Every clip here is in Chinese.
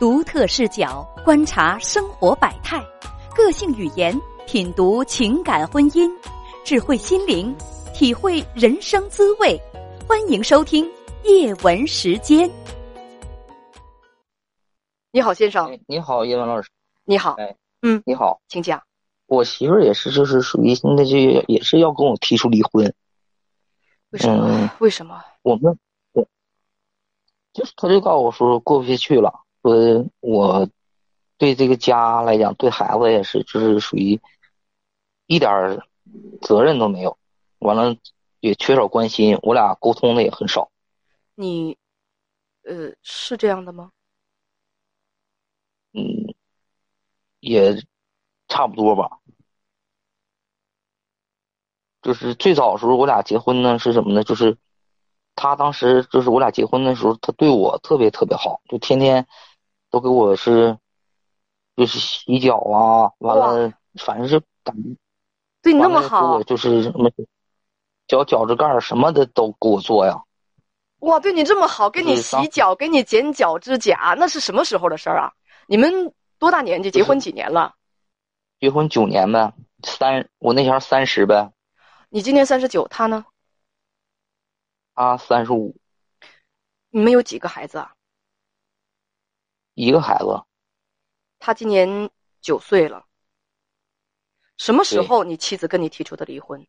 独特视角观察生活百态，个性语言品读情感婚姻，智慧心灵体会人生滋味。欢迎收听叶文时间。你好，先生。你好，叶文老师。你好。哎，嗯，你好，请讲。我媳妇儿也是，就是属于现在就也是要跟我提出离婚。为什么？嗯为什么？我们我就是他就告诉我说过不下去了，说我对这个家来讲，对孩子也是，就是属于一点儿责任都没有，完了也缺少关心，我俩沟通的也很少。你，呃，是这样的吗？嗯，也差不多吧。就是最早的时候，我俩结婚呢是什么呢？就是他当时就是我俩结婚的时候，他对我特别特别好，就天天都给我是就是洗脚啊，完了反正是感觉对你那么好我，就是什么脚脚趾盖儿什么的都给我做呀。哇，对你这么好，给你洗脚，给你剪脚趾甲，那是什么时候的事儿啊？你们多大年纪？结婚几年了？结婚九年呗，三我那前儿三十呗，你今年三十九，他呢？他三十五，你们有几个孩子啊？一个孩子。他今年九岁了。什么时候你妻子跟你提出的离婚？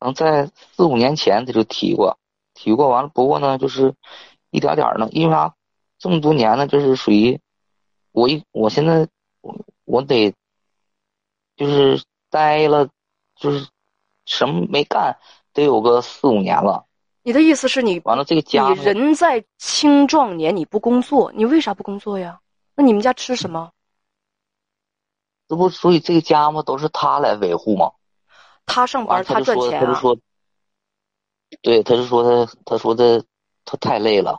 能在四五年前他就提过，提过完了，不过呢，就是一点点儿呢，因为啥？这么多年呢，就是属于我一我现在我我得就是待了，就是什么没干，得有个四五年了。你的意思是你完了，这个家你人在青壮年，你不工作，你为啥不工作呀？那你们家吃什么？这不所以这个家嘛都是他来维护嘛。他上班，他赚钱他就说，对，他就说他他说的他太累了。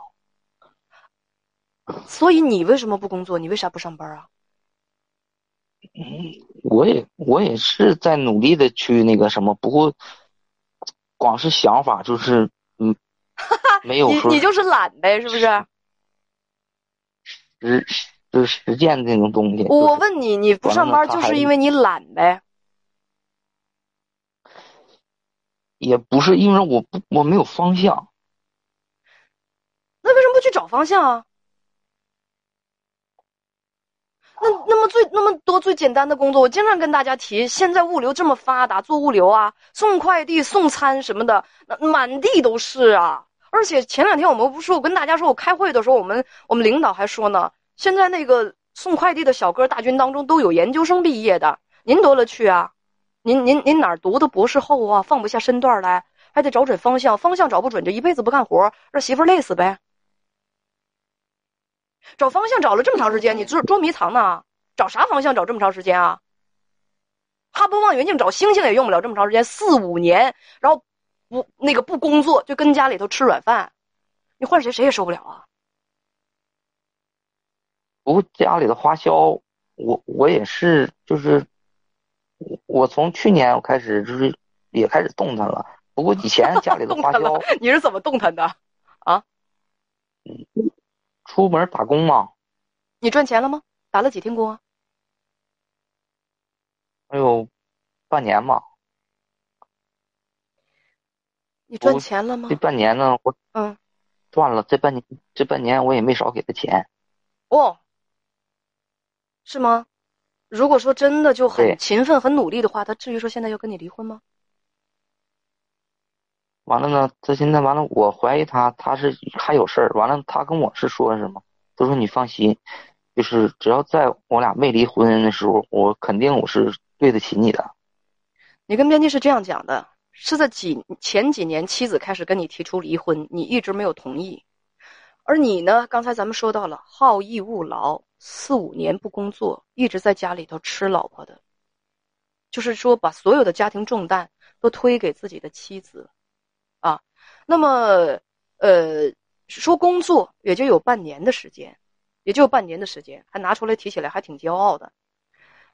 所以你为什么不工作？你为啥不上班啊？我也我也是在努力的去那个什么，不过光是想法就是嗯，没有说你你就是懒呗，是不是？实就是实践这种东西。我问你，你不上班就是因为你懒呗？也不是因为我不我没有方向，那为什么不去找方向啊？那那么最最简单的工作，我经常跟大家提，现在物流这么发达，做物流啊，送快递、送餐什么的，那满地都是啊。而且前两天我们不是我跟大家说，我开会的时候，我们我们领导还说呢，现在那个送快递的小哥大军当中都有研究生毕业的，您多了去啊，您您您哪儿读的博士后啊，放不下身段来，还得找准方向，方向找不准，就一辈子不干活，让媳妇累死呗。找方向找了这么长时间，你捉捉迷藏呢？找啥方向找这么长时间啊？哈勃望远镜找星星也用不了这么长时间，四五年，然后不那个不工作就跟家里头吃软饭，你换谁谁也受不了啊！不过家里的花销，我我也是就是我我从去年我开始就是也开始动弹了，不过以前家里的花销 你是怎么动弹的啊？出门打工嘛，你赚钱了吗？打了几天工啊？还有半年吧，你赚钱了吗这？半年呢我嗯，赚了，这半年这半年我也没少给他钱。哦，是吗？如果说真的就很勤奋、很努力的话，他至于说现在要跟你离婚吗？完了呢，他现在完了，我怀疑他他是还有事儿。完了，他跟我是说什么？他说你放心，就是只要在我俩没离婚的时候，我肯定我是对得起你的。你跟编辑是这样讲的：是在几前几年，妻子开始跟你提出离婚，你一直没有同意，而你呢，刚才咱们说到了好逸恶劳，四五年不工作，一直在家里头吃老婆的，就是说把所有的家庭重担都推给自己的妻子，啊，那么呃，说工作也就有半年的时间，也就半年的时间，还拿出来提起来，还挺骄傲的。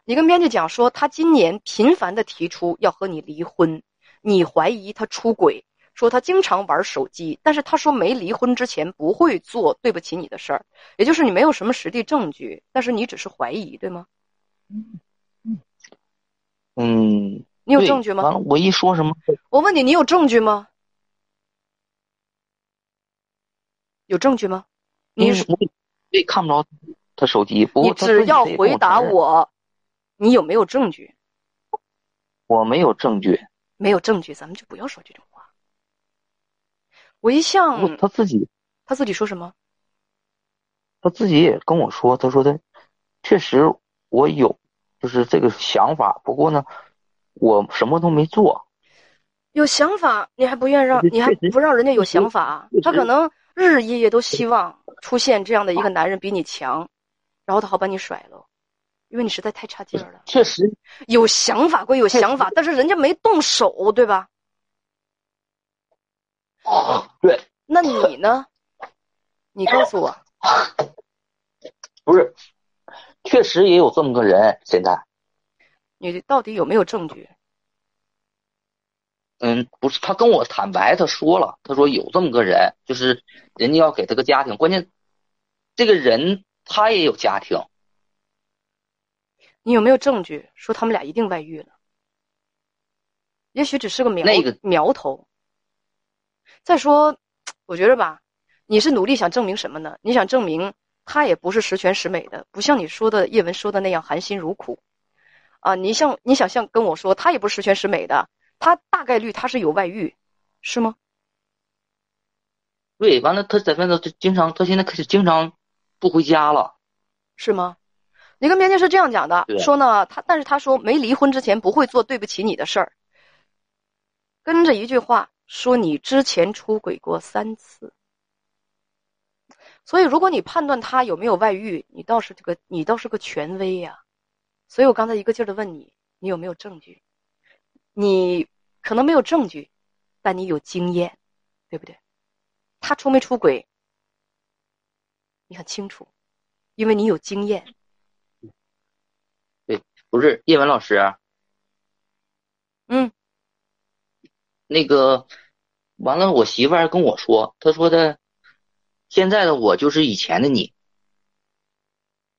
你跟编辑讲说，他今年频繁的提出要和你离婚，你怀疑他出轨，说他经常玩手机，但是他说没离婚之前不会做对不起你的事儿，也就是你没有什么实地证据，但是你只是怀疑，对吗？嗯，你有证据吗？我一说什么，我问你，你有证据吗？有证据吗？你我也看不着他手机，不你只要回答我，你有没有证据？我没有证据。没有证据，咱们就不要说这种话。我一向，他自己他自己说什么？他自己也跟我说，他说的确实我有就是这个想法，不过呢，我什么都没做。有想法，你还不愿让，你还不让人家有想法他可能日日夜夜都希望出现这样的一个男人比你强，然后他好把你甩了，因为你实在太差劲了。确实，有想法归有想法，但是人家没动手，对吧？对，那你呢？你告诉我，不是，确实也有这么个人。现在，你到底有没有证据？嗯，不是，他跟我坦白，他说了，他说有这么个人，就是人家要给他个家庭，关键这个人他也有家庭，你有没有证据说他们俩一定外遇了？也许只是个苗那个苗头。再说，我觉得吧，你是努力想证明什么呢？你想证明他也不是十全十美的，不像你说的叶文说的那样含辛茹苦啊！你像你想像跟我说，他也不是十全十美的，他大概率他是有外遇，是吗？对，完了他在外头就经常，他现在开始经常不回家了。是吗？你跟编辑是这样讲的，说呢，他但是他说没离婚之前不会做对不起你的事儿，跟着一句话说你之前出轨过三次，所以如果你判断他有没有外遇，你倒是这个你倒是个权威呀、所以我刚才一个劲儿的问你，你有没有证据？你可能没有证据，但你有经验，对不对？他出没出轨，你很清楚，因为你有经验。不是叶文老师，嗯，那个完了，我媳妇儿跟我说，她说的现在的我就是以前的你。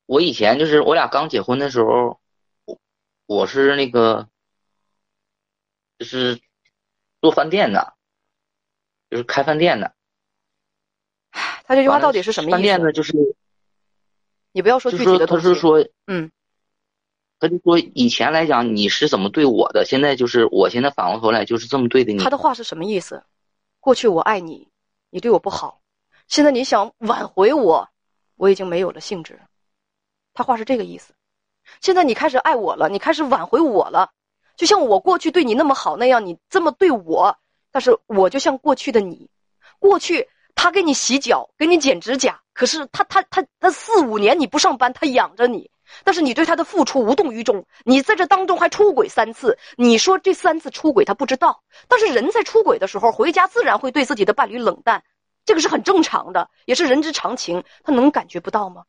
我以前就是我俩刚结婚的时候，我我是那个就是做饭店的，就是开饭店的。他这句话到底是什么意思？饭店呢，就是你不要说就是说具体的。他是说嗯，他就说以前来讲你是怎么对我的，现在就是我现在反过头来就是这么对的你。他的话是什么意思？过去我爱你，你对我不好，现在你想挽回我，我已经没有了兴致。他话是这个意思。现在你开始爱我了，你开始挽回我了，就像我过去对你那么好那样，你这么对我，但是我就像过去的你，过去他给你洗脚，给你剪指甲，可是他他他他四五年你不上班，他养着你，但是你对他的付出无动于衷，你在这当中还出轨三次，你说这三次出轨他不知道，但是人在出轨的时候回家自然会对自己的伴侣冷淡，这个是很正常的，也是人之常情，他能感觉不到吗？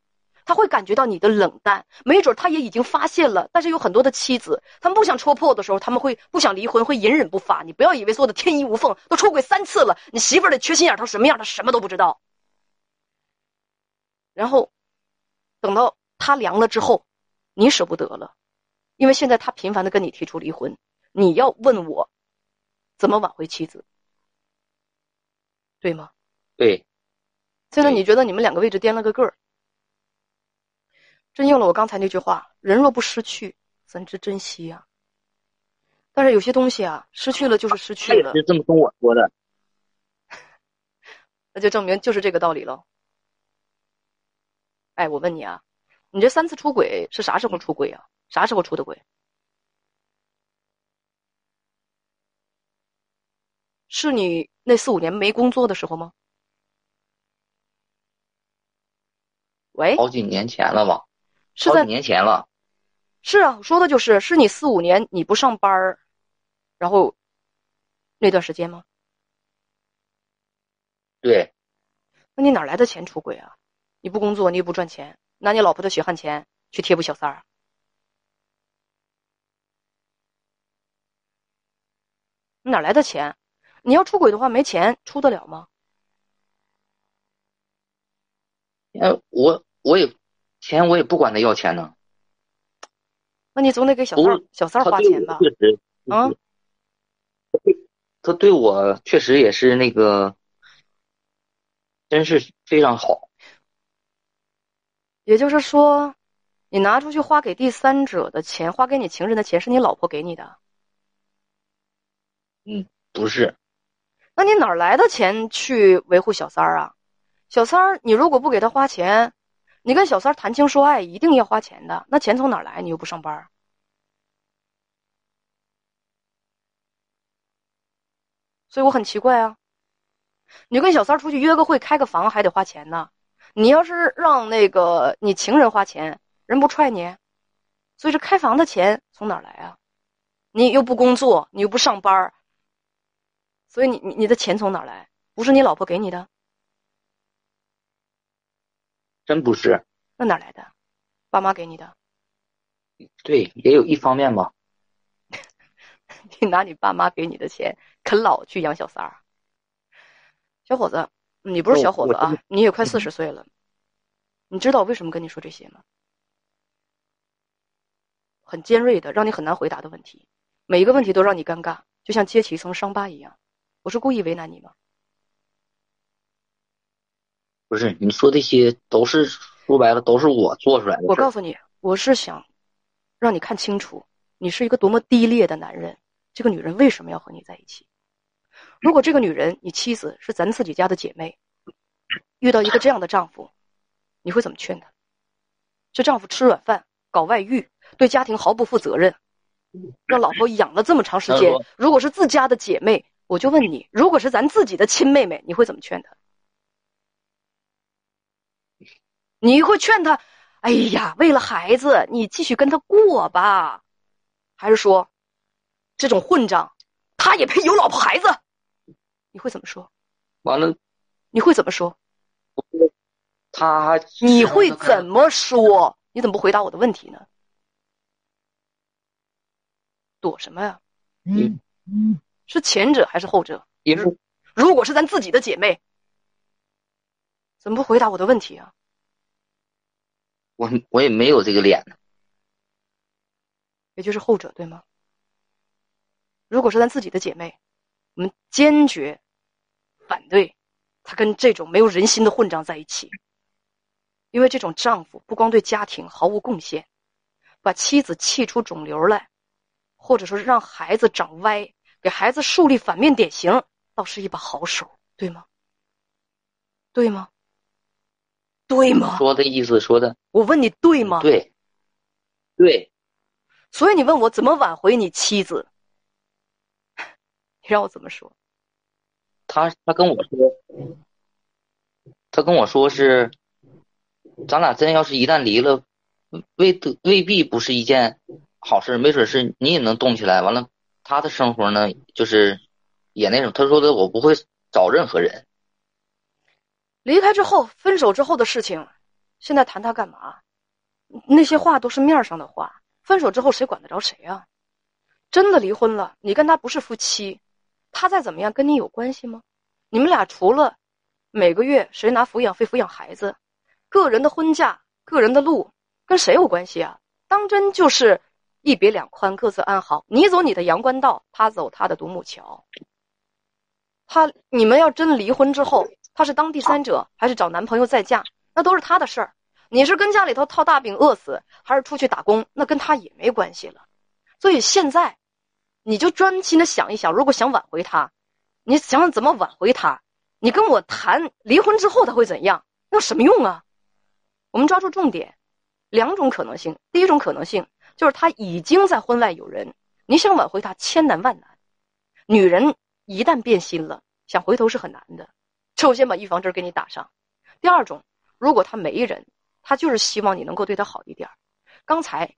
他会感觉到你的冷淡，没准他也已经发现了。但是有很多的妻子，他们不想戳破的时候，他们会不想离婚，会隐忍不发。你不要以为做的天衣无缝，都出轨三次了，你媳妇儿的缺心眼儿她什么样，他什么都不知道。然后，等到他凉了之后，你舍不得了，因为现在他频繁的跟你提出离婚，你要问我怎么挽回妻子，对吗？对，现在你觉得你们两个位置颠了个个儿，真应了我刚才那句话：人若不失去，怎知珍惜呀、但是有些东西啊，失去了就是失去了，他也是这么跟我说的。那就证明就是这个道理喽。哎，我问你啊，你这三次出轨是啥时候出轨啊？啥时候出的轨？是你那四五年没工作的时候吗？喂，好几年前了吧？是在好几年前了。是啊，我说的就是是你四五年你不上班儿，然后那段时间吗？对，那你哪来的钱出轨啊？你不工作，你也不赚钱，拿你老婆的血汗钱去贴补小三儿，你哪来的钱？你要出轨的话，没钱出得了吗？呃，我我也钱我也不管他要钱呢。那你总得给小三儿小三儿花钱吧？确实，啊，他对我确实也是那个，真是非常好。也就是说，你拿出去花给第三者的钱，花给你情人的钱，是你老婆给你的？嗯，不是。那你哪来的钱去维护小三儿啊？小三儿，你如果不给他花钱，你跟小三儿谈情说爱，一定要花钱的。那钱从哪来？你又不上班，所以我很奇怪啊。你跟小三儿出去约个会、开个房，还得花钱呢。你要是让那个你情人花钱，人不踹你？所以这开房的钱从哪来啊？你又不工作，你又不上班，所以你你你的钱从哪来？不是你老婆给你的？真不是，那哪来的？爸妈给你的？对，也有一方面吧。你拿你爸妈给你的钱啃老去养小三儿？小伙子，你不是小伙子啊，你也快四十岁了。你知道我为什么跟你说这些吗？很尖锐的，让你很难回答的问题，每一个问题都让你尴尬，就像揭起一层伤疤一样。我是故意为难你吗？不是你说这些都是说白了都是我做出来的。我告诉你，我是想让你看清楚，你是一个多么低劣的男人。这个女人为什么要和你在一起？如果这个女人，你妻子是咱自己家的姐妹，遇到一个这样的丈夫，你会怎么劝她？这丈夫吃软饭，搞外遇，对家庭毫不负责任，让老婆养了这么长时间。如果是自家的姐妹，我就问你，如果是咱自己的亲妹妹，你会怎么劝她？你会劝他，哎呀，为了孩子，你继续跟他过吧，还是说，这种混账，他也配有老婆孩子？你会怎么说？完了，你会怎么说？他你会怎么说？你怎么不回答我的问题呢？躲什么呀？嗯嗯，是前者还是后者？也是。如果是咱自己的姐妹，怎么不回答我的问题啊？我我也没有这个脸呢，也就是后者对吗？如果是咱自己的姐妹，我们坚决反对他跟这种没有人心的混账在一起，因为这种丈夫不光对家庭毫无贡献，把妻子气出肿瘤来，或者说让孩子长歪，给孩子树立反面典型，倒是一把好手，对吗？对吗？对吗？说的意思说的，我问你对吗？对，对。所以你问我怎么挽回你妻子？你让我怎么说？他他跟我说，他跟我说是，咱俩真要是一旦离了，未得未必不是一件好事，没准是你也能动起来。完了，他的生活呢，就是也那种。他说的，我不会找任何人。离开之后，分手之后的事情，现在谈他干嘛？那些话都是面上的话。分手之后，谁管得着谁啊？真的离婚了，你跟他不是夫妻，他再怎么样跟你有关系吗？你们俩除了每个月谁拿抚养费抚养孩子，个人的婚嫁、个人的路，跟谁有关系啊？当真就是一别两宽，各自安好。你走你的阳关道，他走他的独木桥。他你们要真离婚之后。他是当第三者，还是找男朋友再嫁，那都是他的事儿。你是跟家里头套大饼饿死，还是出去打工，那跟他也没关系了。所以现在，你就专心的想一想，如果想挽回他，你想怎么挽回他。你跟我谈离婚之后他会怎样，那有什么用啊？我们抓住重点，两种可能性。第一种可能性就是他已经在婚外有人，你想挽回他千难万难。女人一旦变心了，想回头是很难的。首先把预防针给你打上。第二种，如果他没人，他就是希望你能够对他好一点。刚才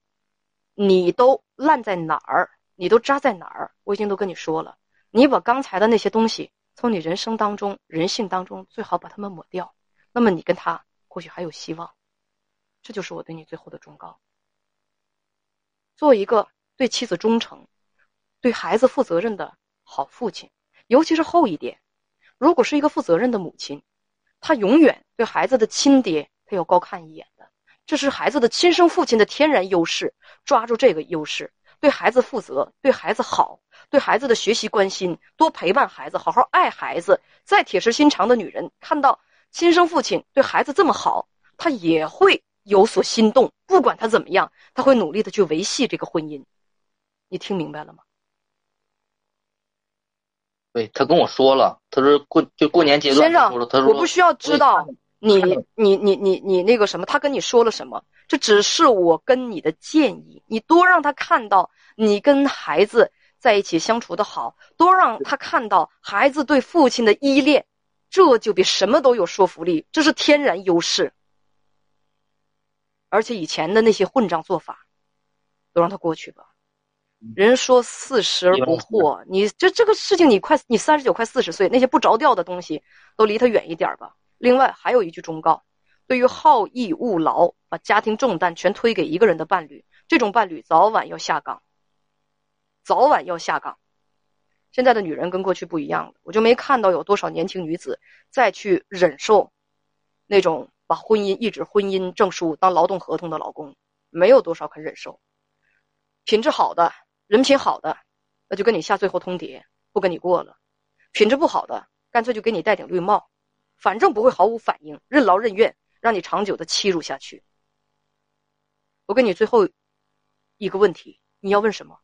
你都烂在哪儿？你都扎在哪儿？我已经都跟你说了。你把刚才的那些东西从你人生当中、人性当中最好把它们抹掉。那么你跟他或许还有希望。这就是我对你最后的忠告。做一个对妻子忠诚、对孩子负责任的好父亲。尤其是后一点，如果是一个负责任的母亲，她永远对孩子的亲爹，她要高看一眼的。这是孩子的亲生父亲的天然优势，抓住这个优势，对孩子负责，对孩子好，对孩子的学习关心，多陪伴孩子，好好爱孩子。再铁石心肠的女人，看到亲生父亲对孩子这么好，她也会有所心动。不管他怎么样，她会努力的去维系这个婚姻。你听明白了吗？对他跟我说了，他说过就过年阶段，先生，他说我不需要知道。你你你你你那个什么？他跟你说了什么？这只是我跟你的建议。你多让他看到你跟孩子在一起相处的好，多让他看到孩子对父亲的依恋，这就比什么都有说服力。这是天然优势。而且以前的那些混账做法，都让他过去吧。人说四十而不惑，你这这个事情，你快你三十九快四十岁，那些不着调的东西都离他远一点吧。另外还有一句忠告：对于好逸恶劳、把家庭重担全推给一个人的伴侣，这种伴侣早晚要下岗，早晚要下岗。现在的女人跟过去不一样了，我就没看到有多少年轻女子再去忍受那种把婚姻一纸婚姻证书当劳动合同的老公，没有多少肯忍受。品质好的人品好的，那就跟你下最后通牒，不跟你过了；品质不好的，干脆就给你戴顶绿帽。反正不会毫无反应，任劳任怨，让你长久的欺辱下去。我跟你最后一个问题，你要问什么？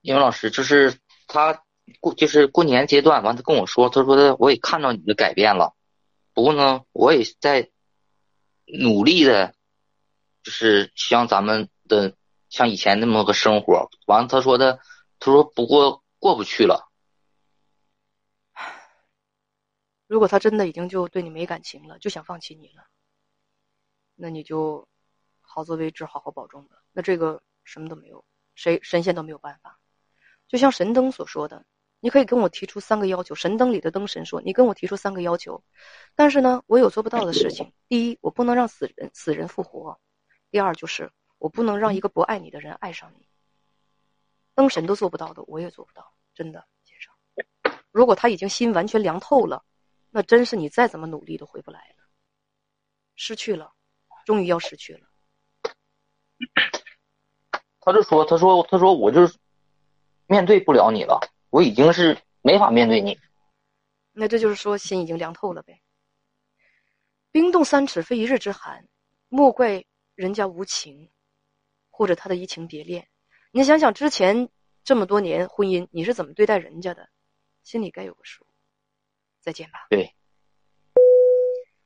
英文老师，就是他过，就是过年阶段，完他跟我说，他说的我也看到你的改变了，不过呢，我也在努力的，就是像咱们的像以前那么个生活。完了，他说的，他说不过过不去了。如果他真的已经就对你没感情了，就想放弃你了，那你就好自为之，好好保重吧。那这个什么都没有，谁神仙都没有办法。就像神灯所说的，你可以跟我提出三个要求。神灯里的灯神说，你跟我提出三个要求，但是呢，我有做不到的事情。第一，我不能让死人死人复活；第二，就是我不能让一个不爱你的人爱上你。灯神都做不到的，我也做不到，真的，先生。如果他已经心完全凉透了。那真是你再怎么努力都回不来了，失去了，终于要失去了。他就说：“他说，他说，我就是面对不了你了，我已经是没法面对你。”那这就是说，心已经凉透了呗。冰冻三尺，非一日之寒，莫怪人家无情，或者他的移情别恋。你想想之前这么多年婚姻，你是怎么对待人家的，心里该有个数。再见吧。对。